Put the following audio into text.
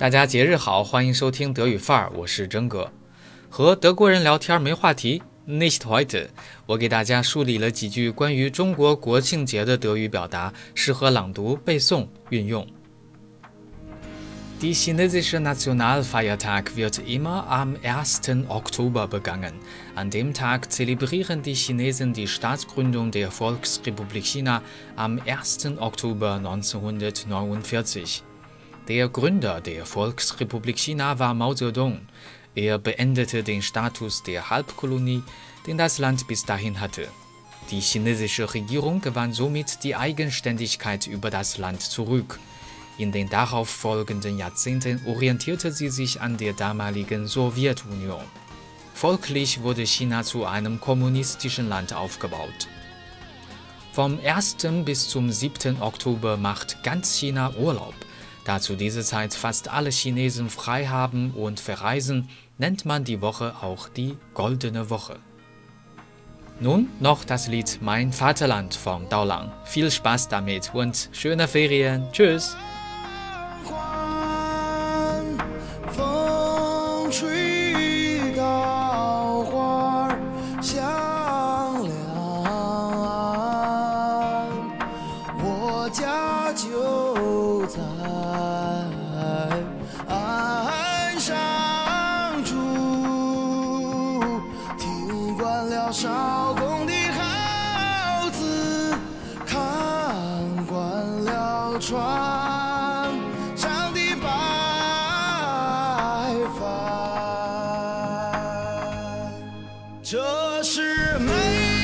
大家节日好，欢迎收听德语范儿，我是真哥。和德国人聊天没话题，nicht heute。我给大家梳理了几句关于中国国庆节的德语表达，适合朗读、背诵、运用。Die chinesische Nationalfeiertag wird immer am 1. Oktober begangen. An dem Tag zelebrieren die Chinesen die Staatsgründung der Volksrepublik China am 1. Oktober 1949. Der Gründer der Volksrepublik China war Mao Zedong. Er beendete den Status der Halbkolonie, den das Land bis dahin hatte. Die chinesische Regierung gewann somit die Eigenständigkeit über das Land zurück. In den darauf folgenden Jahrzehnten orientierte sie sich an der damaligen Sowjetunion. Folglich wurde China zu einem kommunistischen Land aufgebaut. Vom 1. bis zum 7. Oktober macht ganz China Urlaub. Da zu dieser Zeit fast alle Chinesen frei haben und verreisen, nennt man die Woche auch die Goldene Woche. Nun noch das Lied Mein Vaterland von Daolang. Viel Spaß damit und schöne Ferien. Tschüss! 少功的好子，看惯了船上的白帆，这是美。